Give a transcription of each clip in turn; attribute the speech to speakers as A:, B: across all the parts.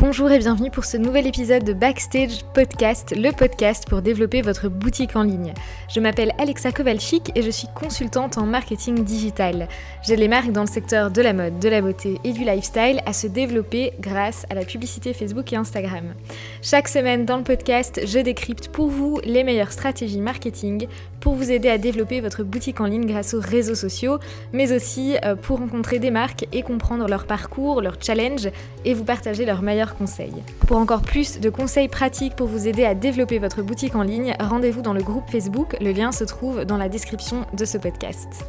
A: Bonjour et bienvenue pour ce nouvel épisode de Backstage Podcast, le podcast pour développer votre boutique en ligne. Je m'appelle Alexa Kowalczyk et je suis consultante en marketing digital. J'aide les marques dans le secteur de la mode, de la beauté et du lifestyle à se développer grâce à la publicité Facebook et Instagram. Chaque semaine dans le podcast, je décrypte pour vous les meilleures stratégies marketing pour vous aider à développer votre boutique en ligne grâce aux réseaux sociaux, mais aussi euh, pour rencontrer des marques et comprendre leur parcours, leurs challenges et vous partager leurs meilleurs conseils. Pour encore plus de conseils pratiques pour vous aider à développer votre boutique en ligne, rendez-vous dans le groupe Facebook, le lien se trouve dans la description de ce podcast.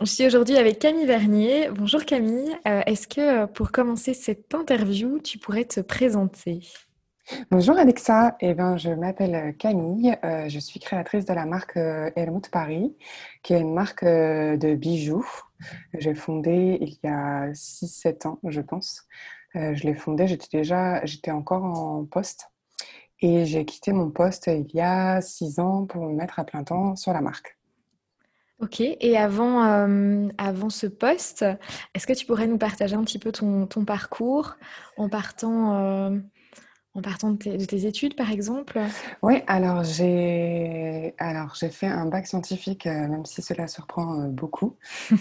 A: Je suis aujourd'hui avec Camille Vernier. Bonjour Camille. Euh, est-ce que euh, pour commencer cette interview, tu pourrais te présenter?
B: Bonjour Alexa, eh ben, je m'appelle euh, Camille, euh, je suis créatrice de la marque euh, Helmut Paris, qui est une marque de bijoux. J'ai fondé il y a 6-7 ans, je pense. je l'ai fondée, j'étais déjà, j'étais encore en poste et j'ai quitté mon poste il y a 6 ans pour me mettre à plein temps sur la marque.
A: Ok, et avant, avant ce poste, est-ce que tu pourrais nous partager un petit peu ton, ton parcours en partant en partant de tes, études, par exemple?
B: Oui, alors j'ai alors j'ai fait un bac scientifique, euh, même si cela surprend euh, beaucoup.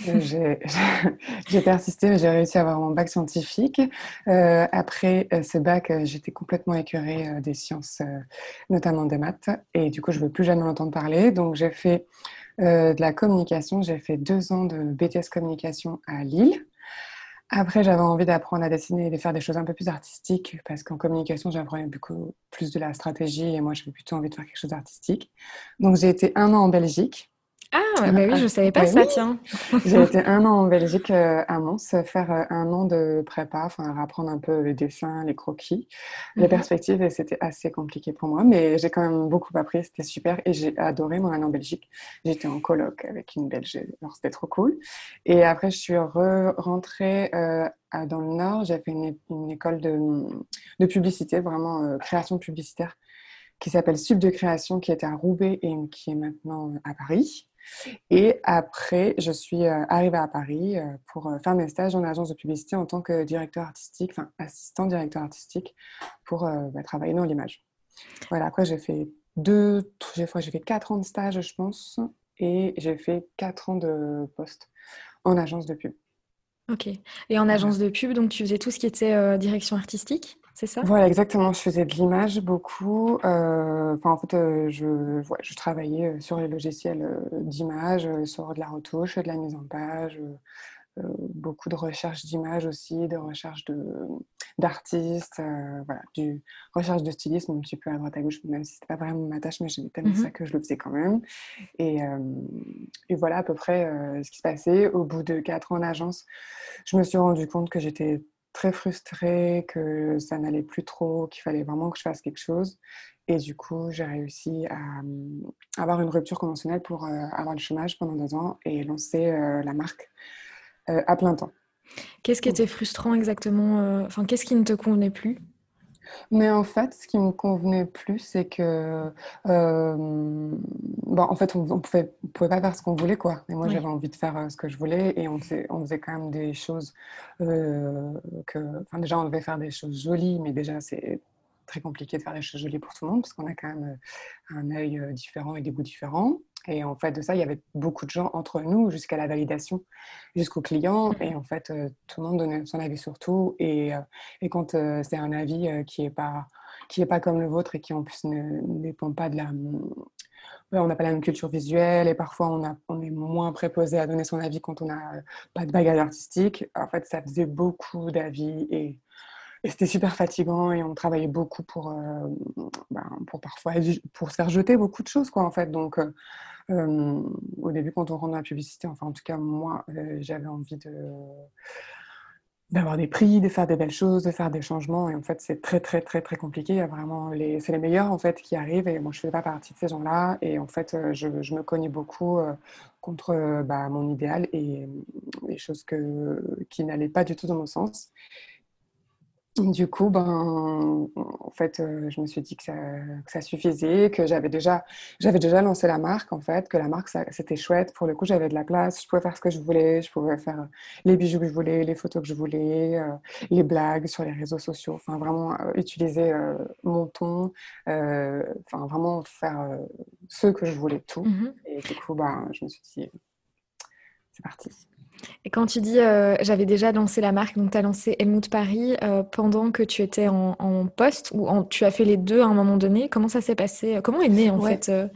B: Euh, j'ai persisté, mais j'ai réussi à avoir mon bac scientifique. après ce bac, j'étais complètement écœurée des sciences, notamment des maths, et du coup, je ne veux plus jamais entendre parler. Donc, j'ai fait de la communication. J'ai fait deux ans de BTS communication à Lille. Après, j'avais envie d'apprendre à dessiner et de faire des choses un peu plus artistiques parce qu'en communication, j'apprenais beaucoup plus de la stratégie et moi, j'avais plutôt envie de faire quelque chose d'artistique. Donc, j'ai été un an en Belgique
A: ah, bah oui, je ne savais pas ça, tiens.
B: J'ai été un an en Belgique euh, à Mons, faire euh, un an de prépa, enfin apprendre un peu les dessins, les croquis, les mhm. perspectives, et c'était assez compliqué pour moi, mais j'ai quand même beaucoup appris, c'était super, et j'ai adoré mon année en Belgique. J'étais en colloque avec une Belge, alors c'était trop cool. Et après, je suis rentrée euh, dans le Nord, j'ai fait une, école de, de, publicité, vraiment création publicitaire, qui s'appelle Sub de création, qui était à Roubaix et qui est maintenant à Paris. Et après, je suis euh, arrivée à Paris euh, pour euh, faire mes stages en agence de publicité en tant que directeur artistique, enfin assistant directeur artistique pour bah, travailler dans l'image. Voilà, après j'ai fait deux, j'ai fait quatre ans de stage, je pense, et j'ai fait quatre ans de poste en agence de pub.
A: Ok. Et en agence de pub, donc tu faisais tout ce qui était direction artistique? C'est ça?
B: Voilà, exactement. Je faisais de l'image beaucoup. Euh, en fait, euh, je, je travaillais euh, sur les logiciels d'image, sur de la retouche, de la mise en page, beaucoup de recherche d'images aussi, de recherche d'artistes, voilà, du recherche de stylisme un petit peu à droite à gauche, même si c'était pas vraiment ma tâche, mais j'aimais tellement mmh ça que je le faisais quand même. Et, et voilà à peu près ce qui se passait. Au bout de quatre ans en agence, je me suis rendu compte que j'étais très frustrée, que ça n'allait plus trop, qu'il fallait vraiment que je fasse quelque chose. Et du coup, j'ai réussi à, mmh, avoir une rupture conventionnelle pour euh, avoir le chômage pendant deux ans et lancer euh, la marque euh, à plein temps.
A: Qu'est-ce qui était frustrant exactement Enfin, qu'est-ce qui ne te convenait plus?
B: Mais en fait, ce qui me convenait plus, c'est que, euh, bon, en fait, on ne pouvait, pouvait, pas faire ce qu'on voulait, quoi. Et moi, j'avais envie de faire euh, ce que je voulais, et on faisait, on faisait quand même des choses euh, que, enfin, déjà, on devait faire des choses jolies, mais déjà, c'est très compliqué de faire des choses jolies pour tout le monde, parce qu'on a quand même un œil différent et des goûts différents. Et en fait, de ça, il y avait beaucoup de gens entre nous jusqu'à la validation, jusqu'au client. Mmh. Et en fait, euh, tout le monde donnait son avis sur tout. Et, euh, et quand euh, c'est un avis qui n'est pas, qui est pas comme le vôtre et qui en plus ne, dépend pas de la... on n'a pas la même culture visuelle et parfois on, a, on est moins préposé à donner son avis quand on n'a pas de bagage artistique. En fait, ça faisait beaucoup d'avis et et c'était super fatigant et on travaillait beaucoup pour, ben, pour parfois pour se faire jeter beaucoup de choses quoi en fait. Donc au début, quand on rentre dans la publicité, enfin, en tout cas, moi, euh, j'avais envie d'avoir des prix, de faire des belles choses, de faire des changements. Et en fait, c'est très, très, très, très compliqué. Il y a vraiment les, c'est les meilleurs, en fait, qui arrivent. Et moi, je ne fais pas partie de ces gens-là. Et en fait, euh, je, me cognais beaucoup euh, contre bah, mon idéal et les choses que, qui n'allaient pas du tout dans mon sens. Du coup, ben, en fait, euh, je me suis dit que ça, que ça suffisait, que j'avais déjà, j'avais déjà lancé la marque, en fait, que la marque, c'était chouette. Pour le coup, j'avais de la place, je pouvais faire ce que je voulais, je pouvais faire les bijoux que je voulais, les photos que je voulais, euh, les blagues sur les réseaux sociaux. Enfin, vraiment euh, utiliser mon ton, enfin, vraiment faire ce que je voulais, tout. Mmh Et du coup, ben, je me suis dit, c'est parti.
A: Et quand tu dis euh, j'avais déjà lancé la marque, donc tu as lancé Helmut Paris euh, pendant que tu étais en, poste ou tu as fait les deux à un moment donné, comment ça s'est passé? Comment est né en fait euh?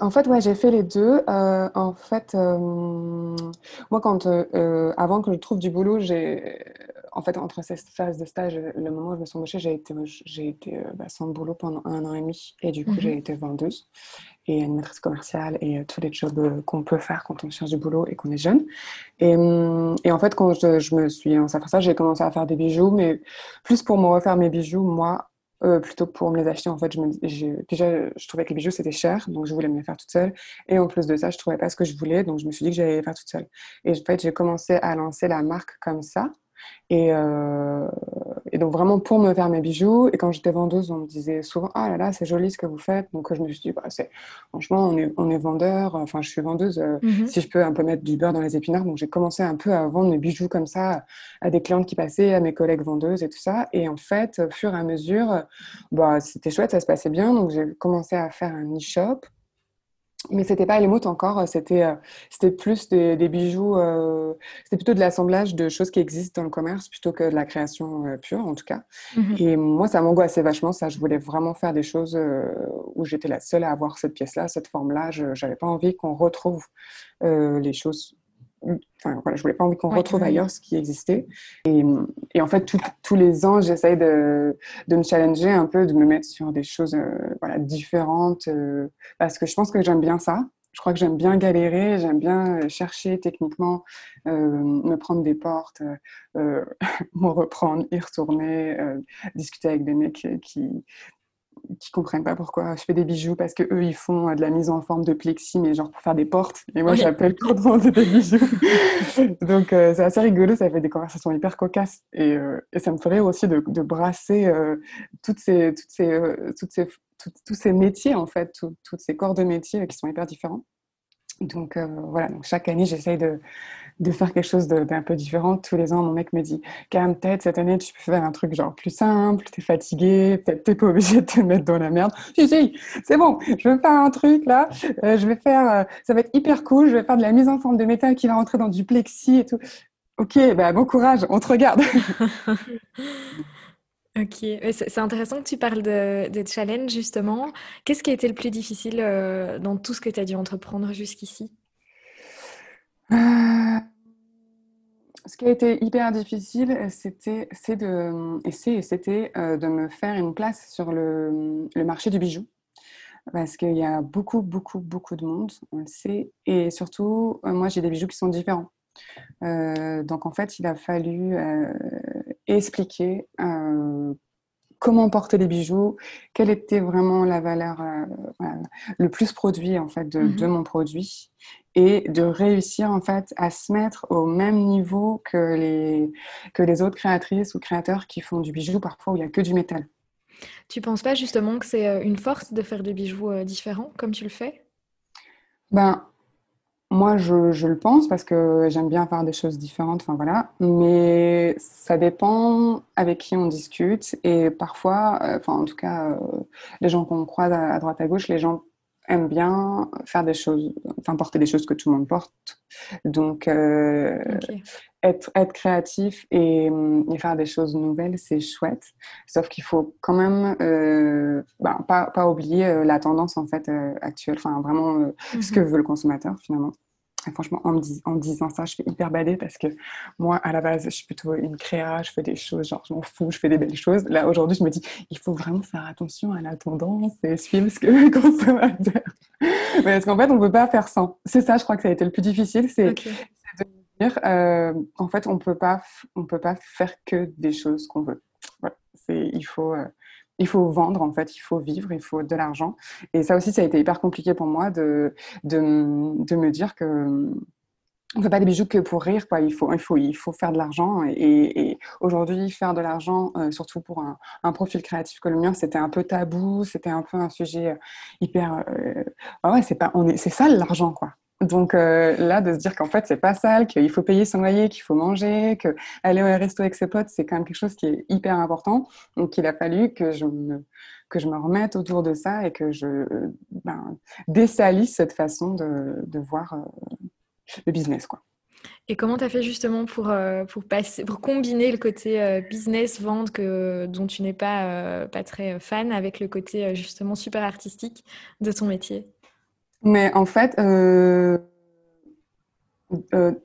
B: En fait, ouais, j'ai fait les deux. en fait, moi, quand, avant que je trouve du boulot, j'ai en fait, entre ces phases de stage, le moment où je me suis embauchée, j'ai été, j'ai été bah, sans boulot pendant un an et demi. Et du coup, j'ai mhm. été vendeuse et animatrice commerciale et euh, tous les jobs euh, qu'on peut faire quand on cherche du boulot et qu'on est jeune. Et, et, en fait, quand je, me suis lancée à faire ça, j'ai commencé à faire des bijoux, mais plus pour me refaire mes bijoux, moi, euh, plutôt que pour me les acheter. En fait, je me, déjà, je trouvais que les bijoux, c'était cher, donc je voulais me les faire toute seule. Et en plus de ça, je trouvais pas ce que je voulais, donc je me suis dit que j'allais les faire toute seule. Et en fait, j'ai commencé à lancer la marque comme ça. Et, euh, et, donc vraiment pour me faire mes bijoux. Et quand j'étais vendeuse, on me disait souvent ah là là c'est joli ce que vous faites. Donc je me suis dit bah, c'est franchement on est on est vendeur. Enfin je suis vendeuse. Euh, mhm. Si je peux un peu mettre du beurre dans les épinards. Donc j'ai commencé un peu à vendre mes bijoux comme ça à des clientes qui passaient, à mes collègues vendeuses et tout ça. Et en fait au fur et à mesure, bah c'était chouette, ça se passait bien. Donc j'ai commencé à faire un e-shop mais c'était pas l'émote encore, c'était euh, c'était plus des, des bijoux, euh, c'était plutôt de l'assemblage de choses qui existent dans le commerce plutôt que de la création euh, pure en tout cas. Mhm. Et moi ça m'angoissait vachement, ça je voulais vraiment faire des choses où j'étais la seule à avoir cette pièce-là, cette forme-là. Je n'avais pas envie qu'on retrouve les choses Enfin, voilà, je voulais pas envie qu'on retrouve ailleurs ce qui existait. Et, et en fait, tous les ans, j'essaye de, de, me challenger un peu, de me mettre sur des choses euh, voilà, différentes, euh, parce que je pense que j'aime bien ça. Je crois que j'aime bien galérer, j'aime bien euh, chercher techniquement, me prendre des portes, me reprendre, y retourner, discuter avec des mecs qui, qui comprennent pas pourquoi je fais des bijoux parce que eux ils font euh, de la mise en forme de plexi mais genre pour faire des portes. Et moi j'appelle pour vendre des bijoux. Donc euh, c'est assez rigolo ça fait des conversations hyper cocasses. Et, euh, et ça me ferait aussi de, de brasser toutes ces toutes ces toutes ces tous ces métiers en fait toutes ces corps de métiers qui sont hyper différents. Donc voilà. Donc chaque année j'essaye de de faire quelque chose d'un peu différent. Tous les ans, mon mec me dit calme tête, cette année, tu peux faire un truc genre plus simple, t'es fatigué, peut-être t'es pas obligé de te mettre dans la merde. Si, si, c'est bon, je vais faire un truc là, euh, je vais faire, euh, ça va être hyper cool, je vais faire de la mise en forme de métal qui va rentrer dans du plexi et tout. Ok, bah, bon courage, on te regarde.
A: Ok, c'est intéressant que tu parles de, de challenge justement. Qu'est-ce qui a été le plus difficile euh, dans tout ce que tu as dû entreprendre jusqu'ici?
B: Euh, ce qui a été hyper difficile, c'était, c'est de, et c'était euh, de me faire une place sur le, le marché du bijou. Parce qu'il y a beaucoup, beaucoup, beaucoup de monde, on le sait. Et surtout, euh, moi, j'ai des bijoux qui sont différents. donc, en fait, il a fallu expliquer comment porter les bijoux, quelle était vraiment la valeur, le plus produit en fait de, de, mmh mon produit et de réussir en fait à se mettre au même niveau que les, que les autres créatrices ou créateurs qui font du bijou parfois où il n'y a que du métal.
A: Tu penses pas justement que c'est euh, une force de faire des bijoux euh, différents comme tu le fais?
B: Ben moi je, je, le pense parce que j'aime bien faire des choses différentes, enfin voilà, mais ça dépend avec qui on discute et parfois, euh, enfin en tout cas les gens qu'on croise à droite à gauche, les gens aime bien faire des choses, enfin porter des choses que tout le monde porte. Donc, euh, être, être créatif et, et, faire des choses nouvelles, c'est chouette. Sauf qu'il faut quand même euh, ben, pas, pas, oublier euh, la tendance en fait actuelle, enfin vraiment ce que mhm. veut le consommateur finalement franchement, en me, en disant ça, je fais hyper bader parce que moi, à la base, je suis plutôt une créa, je fais des choses, genre, je m'en fous, je fais des belles choses. Là, aujourd'hui, je me dis, il faut vraiment faire attention à la tendance et suivre ce que le consommateur. parce qu'en fait, on ne peut pas faire sans. C'est ça, je crois que ça a été le plus difficile, c'est de dire, euh, en fait, on peut pas, on peut pas faire que des choses qu'on veut. Voilà. Il faut. Euh, il faut vendre, en fait, il faut vivre, il faut de l'argent. Et ça aussi, ça a été hyper compliqué pour moi de, de, de me dire que on fait pas des bijoux que pour rire, quoi. Il faut, il faut, il faut faire de l'argent. Et, aujourd'hui, faire de l'argent, euh, surtout pour un, profil créatif comme le mien, c'était un peu tabou, c'était un peu un sujet euh, hyper. Euh, ah ouais, c'est pas, on est, c'est sale l'argent, quoi. Donc là, de se dire qu'en fait, c'est pas sale, qu'il faut payer son loyer, qu'il faut manger, qu'aller au resto avec ses potes, c'est quand même quelque chose qui est hyper important. Donc il a fallu que je me, que je me remette autour de ça et que je ben, dessalisse cette façon de, de voir le business. Quoi.
A: Et comment tu as fait justement pour, euh, pour, passer, pour combiner le côté euh, business, vente, que, dont tu n'es pas, euh, pas très fan, avec le côté justement super artistique de ton métier?
B: Mais en fait,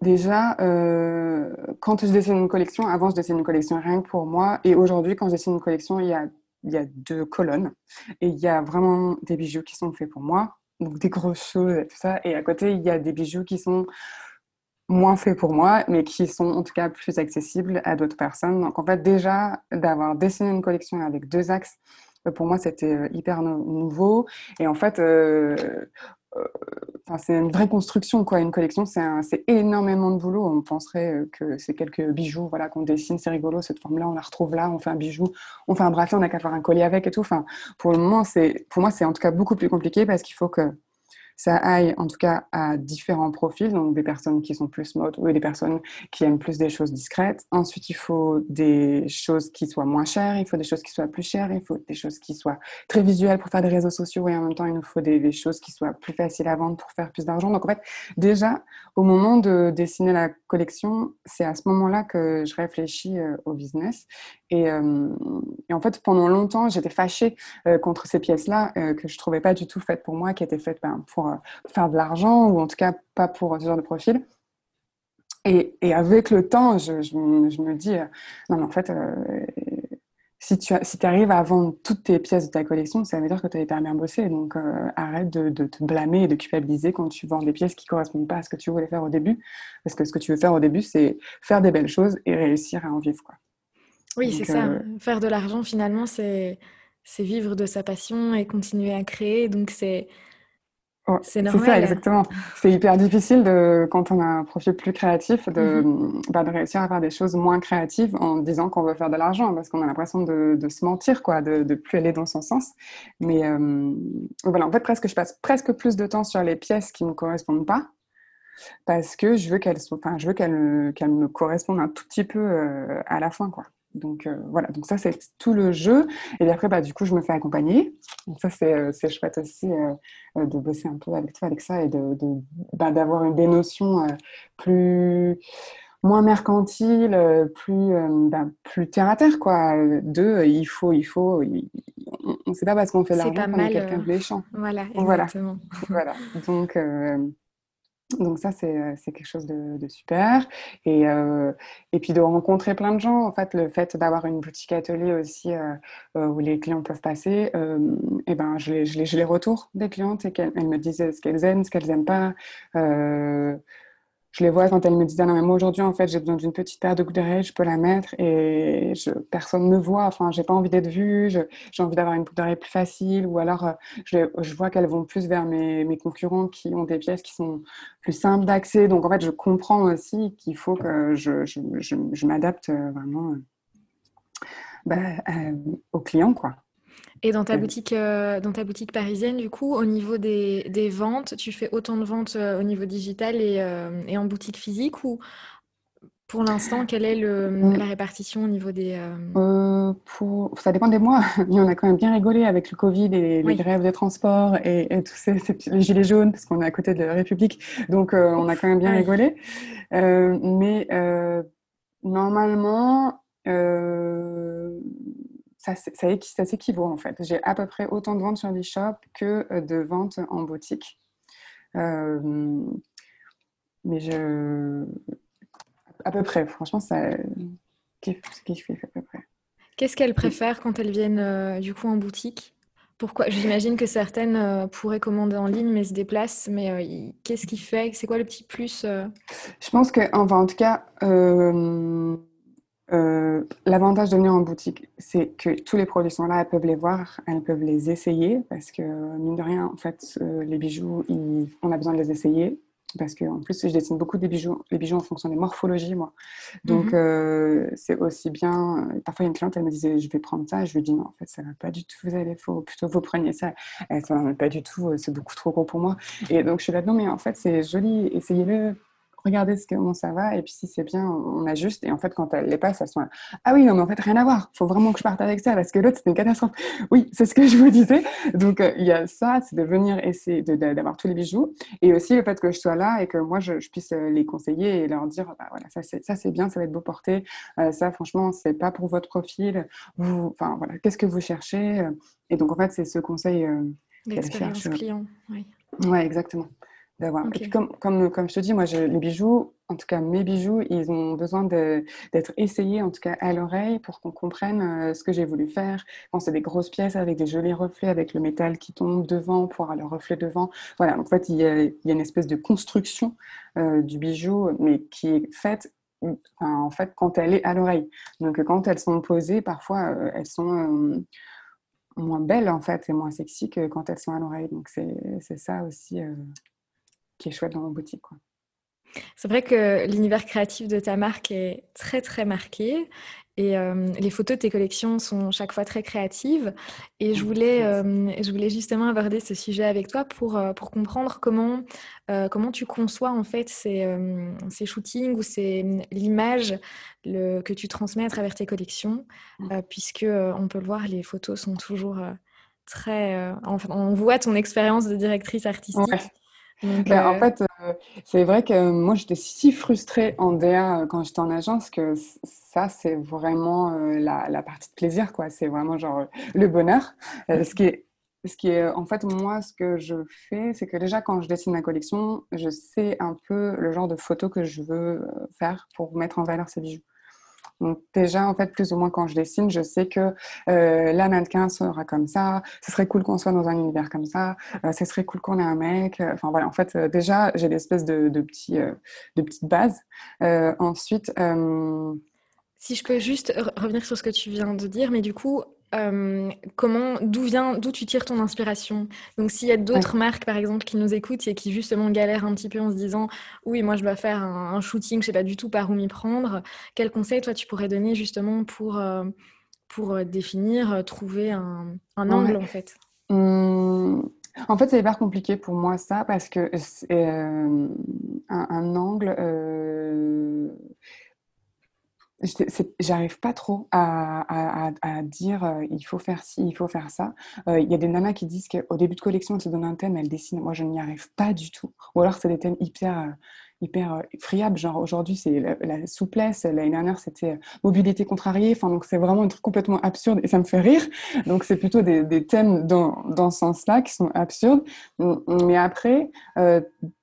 B: déjà, quand je dessine une collection, avant je dessine une collection rien que pour moi, et aujourd'hui quand je dessine une collection, il y a, il y a deux colonnes, et il y a vraiment des bijoux qui sont faits pour moi, donc des grosses choses et tout ça. Et à côté, il y a des bijoux qui sont moins faits pour moi, mais qui sont en tout cas plus accessibles à d'autres personnes. Donc en fait, déjà, d'avoir dessiné une collection avec deux axes, euh, pour moi, c'était euh, hyper nouveau. Et en fait, euh, c'est une vraie construction, quoi. Une collection, c'est énormément de boulot. On penserait que c'est quelques bijoux, voilà, qu'on dessine, c'est rigolo, cette forme-là, on la retrouve là, on fait un bijou, on fait un bracelet, on n'a qu'à faire un collier avec et tout. Enfin, pour le moment, c'est, pour moi, c'est en tout cas beaucoup plus compliqué parce qu'il faut que ça aille en tout cas à différents profils, donc des personnes qui sont plus mode ou des personnes qui aiment plus des choses discrètes. Ensuite, il faut des choses qui soient moins chères, il faut des choses qui soient plus chères, il faut des choses qui soient très visuelles pour faire des réseaux sociaux et en même temps, il nous faut des, choses qui soient plus faciles à vendre pour faire plus d'argent. Donc en fait, déjà, au moment de dessiner la collection, c'est à ce moment-là que je réfléchis euh, au business. Euh, et, en fait, pendant longtemps, j'étais fâchée euh, contre ces pièces-là que je trouvais pas du tout faites pour moi, qui étaient faites ben, pour euh, faire de l'argent, ou en tout cas pas pour ce genre de profil. Et, avec le temps, je, me dis, euh, non, mais en fait, euh, si tu arrives à vendre toutes tes pièces de ta collection, ça veut dire que tu as été bien bossé. Donc, arrête de, de, te blâmer et de culpabiliser quand tu vends des pièces qui ne correspondent pas à ce que tu voulais faire au début. Parce que ce que tu veux faire au début, c'est faire des belles choses et réussir à en vivre. Quoi.
A: Oui, c'est ça. Faire de l'argent, finalement, c'est vivre de sa passion et continuer à créer. Donc, c'est
B: c'est ça, exactement. C'est hyper difficile de, quand on a un profil plus créatif de, mhm. bah, de réussir à faire des choses moins créatives en disant qu'on veut faire de l'argent parce qu'on a l'impression de, de, se mentir, quoi, de ne plus aller dans son sens. Mais euh, voilà, en fait, presque, je passe presque plus de temps sur les pièces qui ne me correspondent pas parce que je veux qu'elles enfin, je veux qu'elles qu'elles me correspondent un tout petit peu euh, à la fin, quoi. Donc euh, voilà, donc ça c'est tout le jeu. Et après, bah, du coup, je me fais accompagner. Donc ça c'est, euh, chouette aussi euh, de bosser un peu avec toi, avec ça, et de, bah, d'avoir des notions plus moins mercantiles, plus, bah, plus terre à terre, quoi. De il faut, il faut, on ne sait pas parce qu'on fait de l'argent qu'on est quelqu'un de méchant.
A: Voilà, exactement.
B: Voilà. voilà. Donc donc ça, euh, c'est quelque chose de, super. Et, euh, et puis de rencontrer plein de gens, en fait, le fait d'avoir une boutique atelier aussi euh, où les clients peuvent passer, et ben, je les, je, les, je les retour des clientes et qu'elles me disent ce qu'elles aiment, ce qu'elles n'aiment pas je les vois quand elles me disent ah non mais moi aujourd'hui en fait j'ai besoin d'une petite paire de boucles d'oreilles je peux la mettre et personne ne me voit. Enfin j'ai pas envie d'être vue j'ai envie d'avoir une boucle d'oreille plus facile ou alors euh, je, je vois qu'elles vont plus vers mes, mes, concurrents qui ont des pièces qui sont plus simples d'accès. Donc en fait je comprends aussi qu'il faut que je, je, m'adapte euh, vraiment euh, bah, aux clients quoi
A: et dans ta, boutique, euh, dans ta boutique parisienne, du coup, au niveau des, des ventes, tu fais autant de ventes euh, au niveau digital et, euh, et, en boutique physique ou pour l'instant, quelle est le, la répartition au niveau des...
B: Pour... Ça dépend des mois. On a quand même bien rigolé avec le Covid et les grèves de transport et, et tous ces, les gilets jaunes parce qu'on est à côté de la République. Donc, on a quand même bien rigolé. mais normalement ça, ça, s'équivaut en fait. J'ai à peu près autant de ventes sur l'e-shop que euh, de ventes en boutique. Euh, mais je. À peu près, franchement, ça. Qu'est-ce fait à peu près.
A: Qu'est-ce qu'elles préfèrent quand elles viennent euh, du coup en boutique? Pourquoi? J'imagine que certaines pourraient commander en ligne mais se déplacent. Mais qu'est-ce qui fait? C'est quoi le petit plus
B: Je pense que, enfin, en tout cas, euh, l'avantage de venir en boutique, c'est que tous les produits sont là, elles peuvent les voir, elles peuvent les essayer, parce que mine de rien, en fait, euh, les bijoux, on a besoin de les essayer. parce qu'en plus, je dessine beaucoup des bijoux, les bijoux en fonction des morphologies, moi. Donc, mhm. c'est aussi bien. Parfois, il y a une cliente, elle me disait, je vais prendre ça. Je lui dis, non, en fait, ça va pas du tout. Vous allez, faut plutôt vous preniez ça. Elle, ça va pas du tout. C'est beaucoup trop gros pour moi. Et donc, je suis là, non, mais en fait, c'est joli. Essayez-le regardez ce comment ça va, et puis si c'est bien, on ajuste. Et en fait, quand elle les passe, elles sont là, ah oui, non, mais en fait, rien à voir. Il faut vraiment que je parte avec ça, parce que l'autre, c'était une catastrophe. Oui, c'est ce que je vous disais. Donc, euh, il y a ça, c'est de venir essayer d'avoir tous les bijoux. Et aussi le fait que je sois là et que moi, je, puisse euh, les conseiller et leur dire, bah, voilà, ça, c'est bien, ça va être beau porté. Euh, ça, franchement, c'est pas pour votre profil. Vous, enfin, voilà, qu'est-ce que vous cherchez? Et donc, en fait, c'est ce conseil.
A: L'expérience client, oui.
B: Ouais, exactement d'avoir. Et puis comme, comme, comme, je te dis, moi, je, les bijoux, en tout cas mes bijoux, ils ont besoin d'être essayés, en tout cas à l'oreille, pour qu'on comprenne euh, ce que j'ai voulu faire. Quand c'est des grosses pièces avec des jolis reflets, avec le métal qui tombe devant pour avoir le reflet devant. Voilà, donc en fait, il y a, il y a une espèce de construction euh, du bijou, mais qui est faite en fait quand elle est à l'oreille. Donc quand elles sont posées, parfois, euh, elles sont moins belles en fait et moins sexy que quand elles sont à l'oreille. Donc c'est ça aussi qui est chouette dans mon boutique. Quoi.
A: C'est vrai que l'univers créatif de ta marque est très très marqué et euh, les photos de tes collections sont chaque fois très créatives. Et je voulais, euh, je voulais justement aborder ce sujet avec toi pour, pour comprendre comment, comment tu conçois en fait ces, ces shootings ou c'est l'image que tu transmets à travers tes collections, mmh. puisque on peut le voir, les photos sont toujours très. Enfin, on voit ton expérience de directrice artistique.
B: Ben, en euh, fait, euh, c'est vrai que moi, j'étais si frustrée en DA euh, quand j'étais en agence que ça, c'est vraiment la, partie de plaisir, quoi. C'est vraiment genre le bonheur. ce qui est ce qui est, en fait, moi, ce que je fais, c'est que déjà, quand je dessine ma collection, je sais un peu le genre de photos que je veux faire pour mettre en valeur ces bijoux. Donc déjà, en fait, plus ou moins quand je dessine, je sais que euh, la mannequin sera comme ça, ce serait cool qu'on soit dans un univers comme ça, euh, ce serait cool qu'on ait un mec. Euh, enfin voilà, en fait, déjà, j'ai l'espèce de, de, de petites bases. ensuite...
A: Si je peux juste revenir sur ce que tu viens de dire, mais du coup, comment, d'où vient, d'où tu tires ton inspiration Donc, s'il y a d'autres marques, par exemple, qui nous écoutent et qui justement galèrent un petit peu en se disant, oui, moi, je dois faire un, shooting, je sais pas du tout par où m'y prendre. Quel conseil, toi, tu pourrais donner justement pour pour définir, trouver un, angle, en fait?
B: Mmh. En fait, c'est hyper compliqué pour moi ça parce que un, un, angle J'arrive pas trop à, dire euh, il faut faire ci, il faut faire ça. Euh, il y a des nanas qui disent qu'au début de collection, elles se donnent un thème, elles dessinent. Moi, je n'y arrive pas du tout. Ou alors, c'est des thèmes hyper euh, hyper euh, friable. Genre aujourd'hui, c'est la, souplesse. L'année dernière, c'était mobilité contrariée. Enfin, donc c'est vraiment un truc complètement absurde et ça me fait rire. Donc c'est plutôt des, des, thèmes dans, dans ce sens-là qui sont absurdes. Mais après,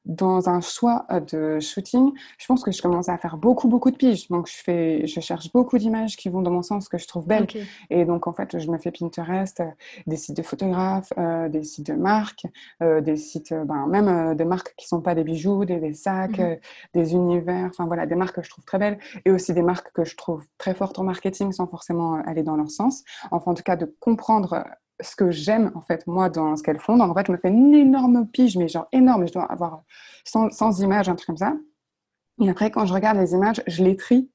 B: dans un choix de shooting, je pense que je commence à faire beaucoup, beaucoup de piges. Donc je fais, je cherche beaucoup d'images qui vont dans mon sens que je trouve belles. Et donc en fait, je me fais Pinterest, des sites de photographes, des sites de marques, des sites, ben, même des marques qui sont pas des bijoux, des, des sacs. Mmh des univers, enfin voilà, des marques que je trouve très belles et aussi des marques que je trouve très fortes en marketing sans forcément euh, aller dans leur sens. Enfin, en tout cas, de comprendre euh, ce que j'aime en fait moi dans ce qu'elles font. Donc en fait, je me fais une énorme pige, mais genre énorme. Je dois avoir 100, images, un truc comme ça. Et après, quand je regarde les images, je les trie.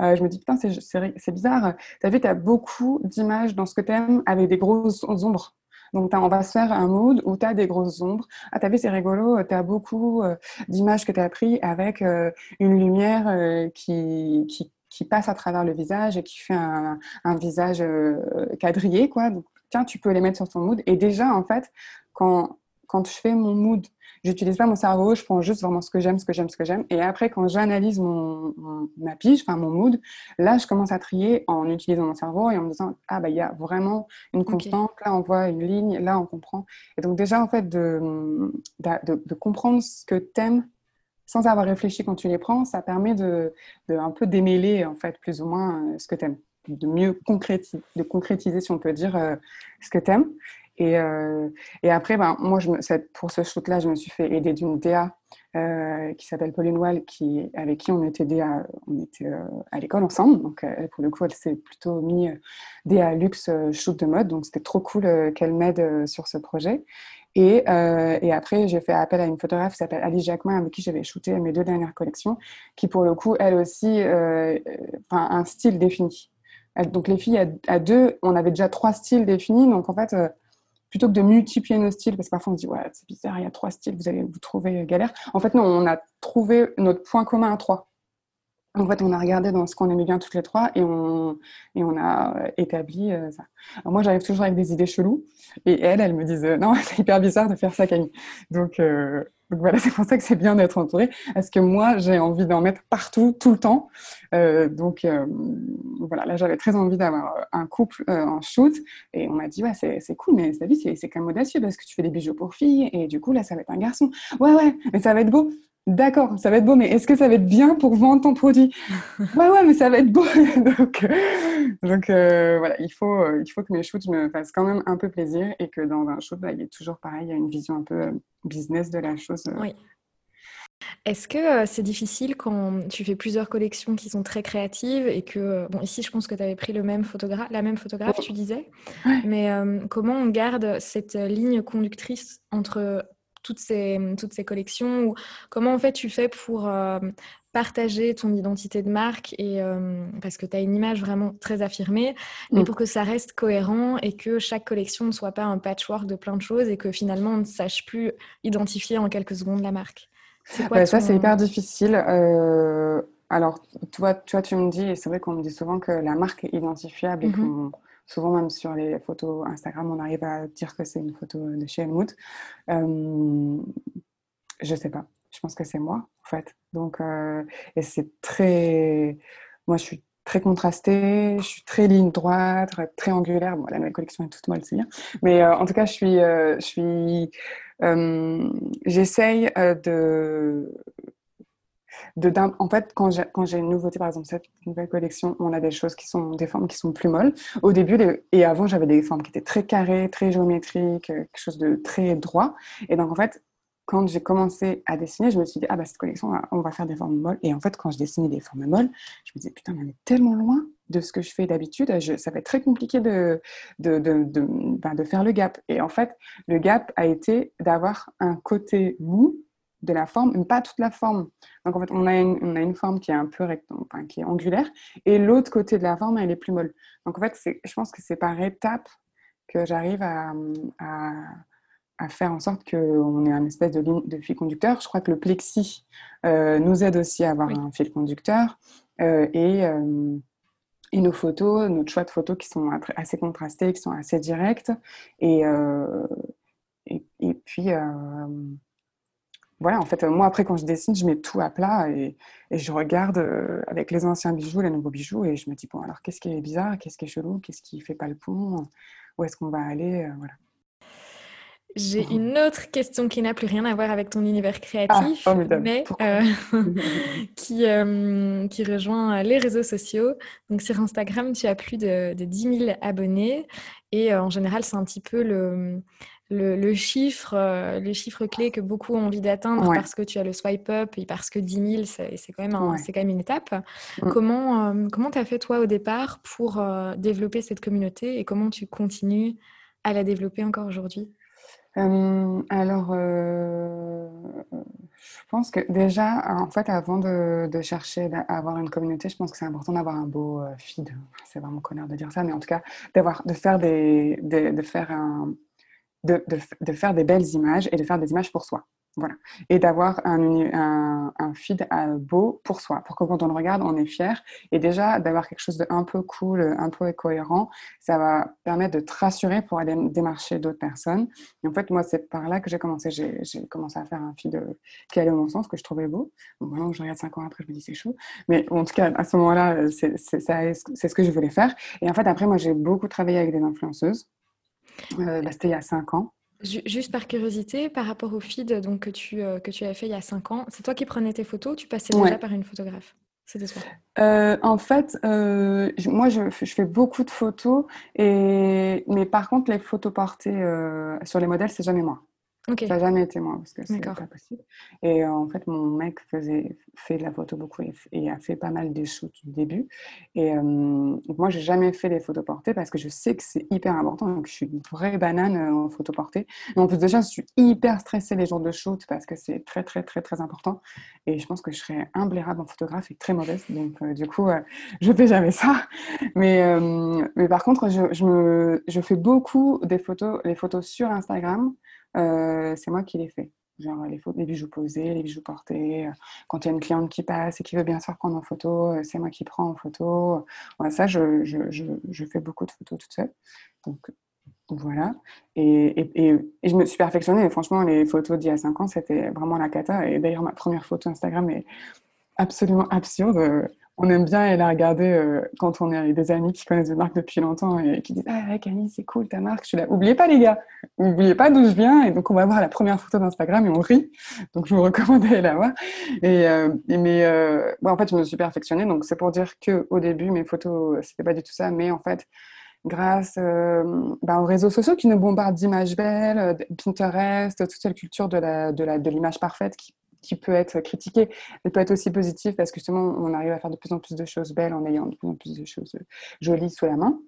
B: Euh, je me dis, putain, c'est bizarre. Tu as vu, tu as beaucoup d'images dans ce que tu aimes avec des grosses ombres. Donc, on va se faire un mood où tu as des grosses ombres. Ah, t'as vu, c'est rigolo, tu as beaucoup euh, d'images que tu as pris avec euh, une lumière qui, qui, qui, passe à travers le visage et qui fait un, un visage quadrillé, quoi. Donc, tiens, tu peux les mettre sur ton mood. Et déjà, en fait, quand, quand je fais mon mood J'utilise pas mon cerveau, je prends juste vraiment ce que j'aime, ce que j'aime, ce que j'aime. Et après, quand j'analyse mon, ma pige, enfin mon mood, là, je commence à trier en utilisant mon cerveau et en me disant ah bah il y a vraiment une constante. Là, on voit une ligne. Là, on comprend. Et donc déjà, en fait, de, de, de comprendre ce que t'aimes sans avoir réfléchi quand tu les prends, ça permet de, de un peu démêler en fait plus ou moins euh, ce que t'aimes de mieux concrétiser, de concrétiser, si on peut dire, euh, ce que tu aimes. Et, euh, et après, ben, moi, je me, pour ce shoot-là, je me suis fait aider d'une DA euh, qui s'appelle Pauline Wall, qui, avec qui on était, DA, on était à l'école ensemble. Donc, elle, pour le coup, elle s'est plutôt mis DA luxe shoot de mode. Donc, c'était trop cool qu'elle m'aide sur ce projet. Et, et après, j'ai fait appel à une photographe qui s'appelle Alice Jacquemin, avec qui j'avais shooté mes deux dernières collections, qui pour le coup, elle aussi, enfin, un style défini. Donc les filles à, deux, on avait déjà trois styles définis. Donc en fait, plutôt que de multiplier nos styles, parce que parfois on se dit, ouais, c'est bizarre, il y a trois styles, vous allez vous trouver galère. En fait, non, on a trouvé notre point commun à trois. En fait, on a regardé dans ce qu'on aimait bien toutes les trois et on, et on a établi euh, ça. Alors moi, j'arrive toujours avec des idées cheloues et elle, elle me disait non, c'est hyper bizarre de faire ça, Camille. Donc, euh, donc voilà, c'est pour ça que c'est bien d'être entourée parce que moi, j'ai envie d'en mettre partout, tout le temps. Euh, donc voilà, là, j'avais très envie d'avoir un couple en shoot et on m'a dit ouais, c'est cool, mais sa vie, c'est quand même audacieux parce que tu fais des bijoux pour filles et du coup, là, ça va être un garçon. Ouais, ouais, mais ça va être beau. D'accord, ça va être beau, mais est-ce que ça va être bien pour vendre ton produit? Ouais, ouais, mais ça va être beau. donc, euh, donc euh, voilà, il faut, euh, il faut que mes shoots me fassent quand même un peu plaisir et que dans un shoot, bah, il y ait toujours pareil, il y a une vision un peu business de la chose. Oui.
A: Est-ce que c'est difficile quand tu fais plusieurs collections qui sont très créatives et que, bon, ici, je pense que tu avais pris le même photographe, la même photographe, tu disais, mais comment on garde cette ligne conductrice entre toutes ces, toutes ces collections ou Comment en fait tu fais pour euh, partager ton identité de marque et euh, parce que tu as une image vraiment très affirmée, mais mm. pour que ça reste cohérent et que chaque collection ne soit pas un patchwork de plein de choses et que finalement on ne sache plus identifier en quelques secondes la marque.
B: Quoi, Ça c'est hyper difficile. Euh, alors toi, toi tu me dis, et c'est vrai qu'on me dit souvent que la marque est identifiable et mm-hmm. qu'on Souvent, même sur les photos Instagram, on arrive à dire que c'est une photo de chez Helmut. Euh, je sais pas. Je pense que c'est moi, en fait. Donc, euh, et c'est très. Moi, je suis très contrastée, je suis très ligne droite, très angulaire. Bon, la nouvelle collection est toute molle, c'est bien. Mais euh, en tout cas, je suis. je suis J'essaye de en fait, quand j'ai une nouveauté, par exemple cette nouvelle collection, on a des choses qui sont des formes qui sont plus molles. Au début, et avant, j'avais des formes qui étaient très carrées, très géométriques, euh, quelque chose de très droit. Et donc, en fait, quand j'ai commencé à dessiner, je me suis dit, ah bah cette collection, on va faire des formes molles. Et en fait, quand je dessinais des formes molles, je me disais, putain, on est tellement loin de ce que je fais d'habitude. Ça va être très compliqué de, de, de, de, ben, de faire le gap. Et en fait, le gap a été d'avoir un côté mou de la forme, mais pas toute la forme. Donc en fait, on a une, on a une forme qui est un peu rectangulaire, enfin, qui est angulaire, et l'autre côté de la forme, elle est plus molle. Donc en fait, je pense que c'est par étapes que j'arrive à, à, faire en sorte qu'on ait un espèce de, de fil conducteur. Je crois que le plexi euh, nous aide aussi à avoir un fil conducteur. Euh, et, euh, et, nos photos, notre choix de photos qui sont assez contrastés, qui sont assez. Et, et, et puis voilà, en fait, moi, après, quand je dessine, je mets tout à plat et, je regarde euh, avec les anciens bijoux, les nouveaux bijoux, et je me dis, bon, alors, qu'est-ce qui est bizarre, qu'est-ce qui est chelou, qu'est-ce qui fait pas le pont, où est-ce qu'on va aller, euh, voilà.
A: J'ai une autre question qui n'a plus rien à voir avec ton univers créatif, ah, mais euh, qui, qui rejoint les réseaux sociaux. Donc sur Instagram, tu as plus de, de 10 000 abonnés et en général, c'est un petit peu le, le, chiffre, euh, les chiffres clés que beaucoup ont envie d'atteindre parce que tu as le swipe up et parce que 10 000, c'est quand, même quand même une étape. Mm. Comment euh, comment tu as fait toi au départ pour euh, développer cette communauté et comment tu continues à la développer encore aujourd'hui?
B: Alors, je pense que déjà, en fait, avant de, chercher à avoir une communauté, je pense que c'est important d'avoir un beau feed. C'est vraiment connard de dire ça, mais en tout cas, d'avoir, de faire des, de faire un de, de, faire des belles images et de faire des images pour soi. Voilà. Et d'avoir un, un, un, feed euh, beau pour soi, pour que quand on le regarde, on est fier. Et déjà, d'avoir quelque chose de un peu cool, un peu cohérent, ça va permettre de te rassurer pour aller démarcher d'autres personnes. Et en fait, moi, c'est par là que j'ai commencé. J'ai commencé à faire un feed euh, qui allait au bon sens, que je trouvais beau. Bon, maintenant, je regarde cinq ans après, je me dis c'est chaud. Mais en tout cas, à ce moment-là, euh, c'est ce que je voulais faire. Et en fait, après, moi, j'ai beaucoup travaillé avec des influenceuses. Euh, bah, c'était il y a 5 ans.
A: Juste par curiosité, par rapport au feed donc, que, tu, euh, que tu as fait il y a 5 ans, c'est toi qui prenais tes photos tu passais déjà par une photographe? C'était toi.
B: Euh, En fait, moi, je, je, fais beaucoup de photos, et... mais par contre, les photos portées sur les modèles, c'est jamais moi. Ça n'a jamais été moi parce que c'est pas possible. Et euh, en fait, mon mec faisait, fait de la photo beaucoup et, a fait pas mal des shoots du début. Et euh, moi, j'ai jamais fait des photos portées parce que je sais que c'est hyper important. Donc, je suis une vraie banane euh, en photo portée. Et en plus, déjà, je suis hyper stressée les jours de shoot parce que c'est très, très, très, très important. Et je pense que je serais imblairable en photographe et très mauvaise. Donc, du coup, je fais jamais ça. Mais, mais par contre, je, je, me, je fais beaucoup des photos, les photos sur Instagram. Euh, c'est moi qui les fais. Genre les, les, bijoux posés, les bijoux portés. Euh, quand il y a une cliente qui passe et qui veut bien se prendre en photo, euh, c'est moi qui prends en photo. ça, je, je, je, fais beaucoup de photos toute seule. Donc, voilà. Et, et, et, je me suis perfectionnée. Franchement, les photos d'il y a 5 ans, c'était vraiment la cata. Et d'ailleurs, ma première photo Instagram est absolument absurde on aime bien aller la regarder euh, quand on est avec des amis qui connaissent des marques depuis longtemps et qui disent Ah, Camille, c'est cool ta marque. Je suis là, oubliez pas les gars, oubliez pas d'où je viens. Et donc, on va voir la première photo d'Instagram et on rit. Donc, je vous recommande d'aller la voir. Et, euh, mais euh, en fait, je me suis perfectionnée. Donc, c'est pour dire qu'au début, mes photos, c'était pas du tout ça. Mais en fait, grâce bah, aux réseaux sociaux qui nous bombardent d'images belles, Pinterest, toute cette culture de l'image de la, de parfaite qui qui peut être critiqué, mais peut être aussi positif parce que justement, on arrive à faire de plus en plus de choses belles en ayant de plus en plus de choses jolies sous la main.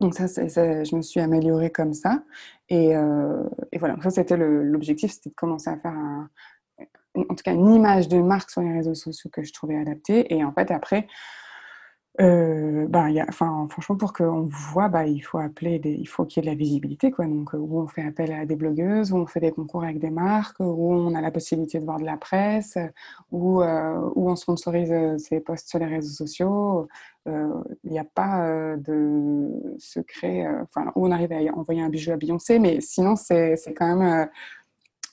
B: Donc ça, je me suis améliorée comme ça. Et, euh, voilà, ça c'était l'objectif, c'était de commencer à faire en tout cas une image de marque sur les réseaux sociaux que je trouvais adaptée. Et en fait, après, euh, bah, y a, franchement, pour qu'on voit, bah, il faut appeler des, il faut qu'il y ait de la visibilité, quoi. Donc, euh, où on fait appel à des blogueuses, où on fait des concours avec des marques, où on a la possibilité de voir de la presse, où, euh, où on sponsorise euh, ses posts sur les réseaux sociaux. Il n'y a pas de secret, enfin, où on arrive à envoyer un bijou à Beyoncé, mais sinon, c'est quand même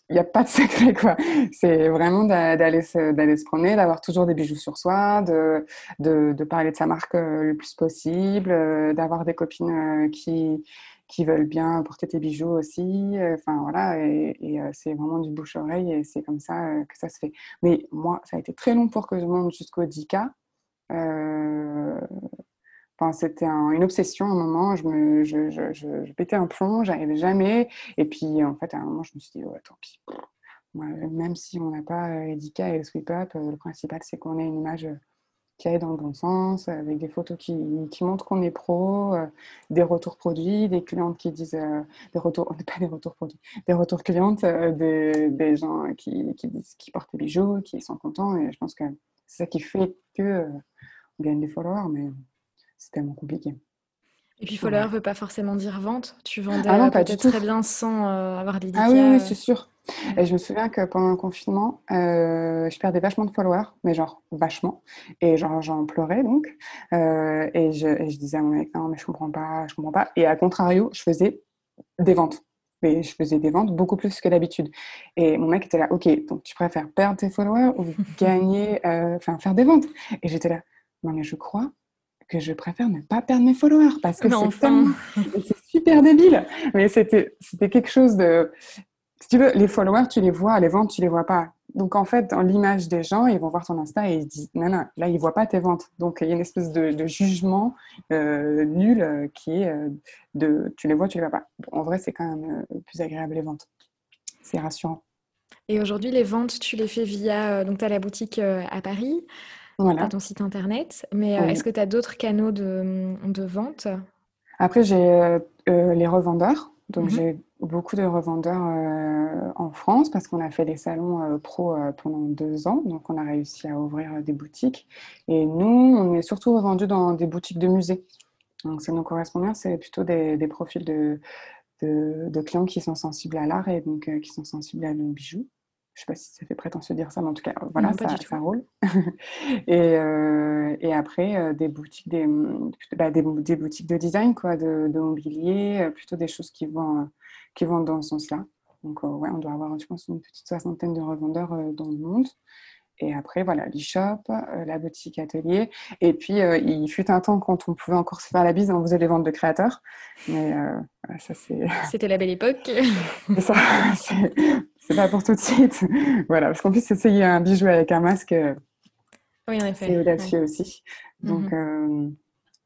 B: il n'y a pas de secret, quoi. C'est vraiment d'aller se, d'aller se promener, d'avoir toujours des bijoux sur soi, de, de, parler de sa marque euh, le plus possible, euh, d'avoir des copines euh, qui, qui veulent bien porter tes bijoux aussi. Enfin, voilà, et c'est vraiment du bouche-oreille et c'est comme ça que ça se fait. Mais moi, ça a été très long pour que je monte jusqu'au 10K. C'était une obsession à un moment. Je, me, je, je, je, pétais un plomb, j'arrivais jamais. Et puis, en fait, à un moment, je me suis dit, ouais, tant pis. même si on n'a pas Edika et le sweep up, euh, le principal, c'est qu'on ait une image qui aille dans le bon sens, avec des photos qui, qui montrent qu'on est pro, euh, des retours produits, des clientes qui disent euh, des retours, pas des retours produits, des retours clientes, des, des, gens qui, qui, disent qui portent des bijoux, qui sont contents. Et je pense que c'est ça qui fait que on gagne des followers. Mais c'est tellement compliqué.
A: Et puis follower ne veut pas forcément dire vente. Tu vendais ah peut-être très bien sans euh, avoir des
B: Ah oui, oui c'est sûr. Et je me souviens que pendant le confinement, euh, je perdais vachement de followers, mais genre vachement. Et genre j'en pleurais donc. Euh, et, je, et, je, disais à mon mec, non mais je comprends pas, je comprends pas. Et à contrario, je faisais des ventes. Mais je faisais des ventes beaucoup plus que d'habitude. Et mon mec était là, ok, donc tu préfères perdre tes followers ou gagner, enfin faire des ventes? Et j'étais là, non mais je crois que je préfère ne pas perdre mes followers parce que c'est super débile. Mais c'était quelque chose de. Si tu veux, les followers, tu les vois, les ventes, tu les vois pas. Donc en fait, dans l'image des gens, ils vont voir ton Insta et ils disent non, non, là, ils voient pas tes ventes. Donc il y a une espèce de, jugement euh, nul euh, qui est euh, de tu les vois, tu les vois pas. en vrai, c'est quand même plus agréable les ventes. C'est rassurant.
A: Et aujourd'hui, les ventes, tu les fais via. Donc tu as la boutique à Paris voilà. ton site internet. Mais euh, est-ce que tu as d'autres canaux de, de vente?
B: Après, j'ai euh, euh, les revendeurs. Donc, mhm. j'ai beaucoup de revendeurs en France parce qu'on a fait des salons pro pendant deux ans. Donc, on a réussi à ouvrir des boutiques. Et nous, on est surtout revendus dans des boutiques de musées. Donc, ça nous correspond bien. C'est plutôt des, des profils de, de, de, clients qui sont sensibles à l'art et donc qui sont sensibles à nos bijoux. Je ne sais pas si ça fait prétentieux de dire ça, mais en tout cas, voilà, ça, ça, roule. et, euh, et, après, euh, des, boutiques, des, bah, des, des, boutiques de design, quoi, de, de, mobilier, euh, plutôt des choses qui vont, qui vont dans ce sens-là. Donc, ouais, on doit avoir, je pense, une petite soixantaine de revendeurs dans le monde. Et après, voilà, l'e-shop, la boutique atelier. Et puis, il fut un temps quand on pouvait encore se faire la bise, on faisait les ventes de créateurs. Mais ça, c'est.
A: C'était la belle époque.
B: ça, c'est pas pour tout de suite. voilà, parce qu'en plus, essayer un bijou avec un masque,
A: oui, en effet.
B: c'est audacieux aussi. Donc, mhm.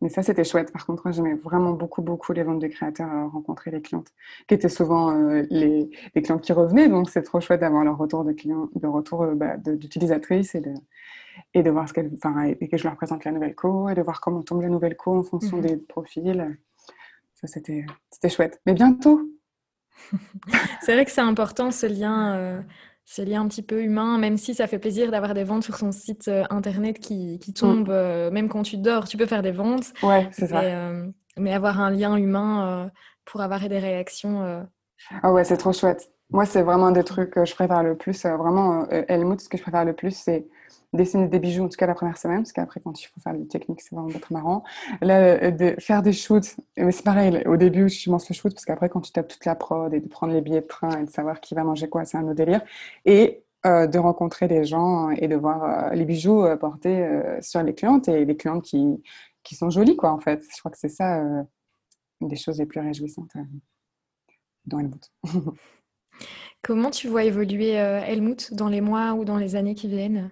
B: mais ça, c'était chouette. Par contre, j'aimais vraiment beaucoup, beaucoup les ventes de créateurs, euh, rencontrer les clientes, qui étaient souvent euh, les, les, clientes qui revenaient. Donc, c'est trop chouette d'avoir leur retour de clients, de retour euh, bah, d'utilisatrices et de, et de voir ce qu'elles, enfin, et que je leur présente la nouvelle co et de voir comment tombe la nouvelle co en fonction mmh des profils. Ça, c'était, c'était chouette. Mais bientôt.
A: c'est vrai que c'est important ce lien ce lien un petit peu humain, même si ça fait plaisir d'avoir des ventes sur son site euh, internet qui, qui tombent, mm. euh, même quand tu dors, tu peux faire des ventes.
B: Ouais, c'est ça.
A: Euh, mais avoir un lien humain pour avoir des réactions.
B: Ah ouais, c'est trop chouette. Moi, c'est vraiment des trucs que je préfère le plus. vraiment, Helmut, ce que je préfère le plus, c'est dessiner des bijoux, en tout cas la première semaine, parce qu'après, quand il faut faire des techniques, c'est vraiment très marrant. Là, de faire des shoots, mais c'est pareil, au début, je commence le shoot, parce qu'après, quand tu tapes toute la prod et de prendre les billets de train et de savoir qui va manger quoi, c'est un autre délire. Et euh, de rencontrer des gens et de voir euh, les bijoux euh, portés sur les clientes et les clientes qui, qui sont jolies, quoi, en fait. Je crois que c'est ça, une des choses les plus réjouissantes dans Helmut.
A: Comment tu vois évoluer Helmut dans les mois ou dans les années qui viennent?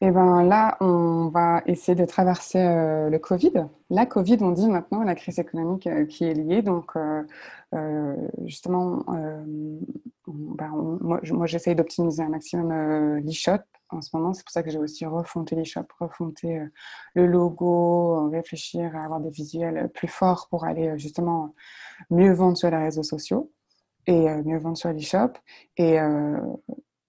B: Eh ben là, on va essayer de traverser euh, le Covid. La Covid, on dit maintenant, la crise économique euh, qui est liée. Donc, euh, justement, ben, moi j'essaye d'optimiser un maximum l'e-shop en ce moment. C'est pour ça que j'ai aussi refonté l'e-shop, refonté le logo, réfléchir à avoir des visuels plus forts pour aller justement mieux vendre sur les réseaux sociaux et mieux vendre sur l'e-shop. Et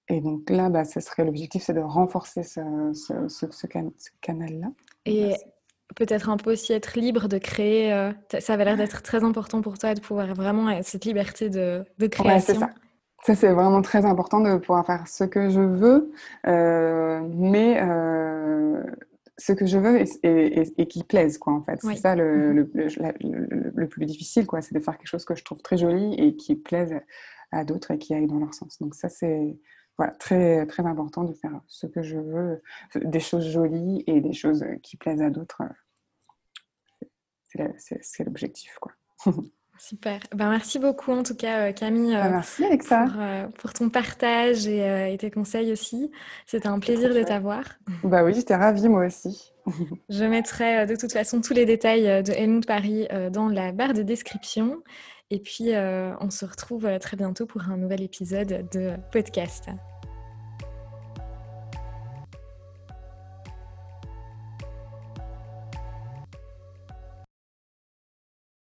B: et donc là, bah, ce serait l'objectif, c'est de renforcer ce, ce, ce, canal-là.
A: Et peut-être un peu aussi être libre de créer. Euh, ça avait l'air d'être très important pour toi de pouvoir vraiment avoir cette liberté de, de création.
B: c'est ça. Ça, c'est vraiment très important de pouvoir faire ce que je veux, euh, mais euh, ce que je veux et, qui plaise, quoi, en fait. C'est ça le, mm-hmm. le, le, plus difficile, quoi. C'est de faire quelque chose que je trouve très joli et qui plaise à d'autres et qui aille dans leur sens. Donc ça, c'est voilà, très, très important de faire ce que je veux, des choses jolies et des choses qui plaisent à d'autres. C'est l'objectif, quoi.
A: Super. Ben, merci beaucoup en tout cas euh, Camille
B: ben, merci, Alexa.
A: Pour, euh, pour, ton partage euh, et, tes conseils aussi. C'était un plaisir de t'avoir.
B: Bah oui, j'étais ravie moi aussi.
A: Je mettrai de toute façon tous les détails de Helmut Paris dans la barre de description. Et puis, on se retrouve très bientôt pour un nouvel épisode de podcast.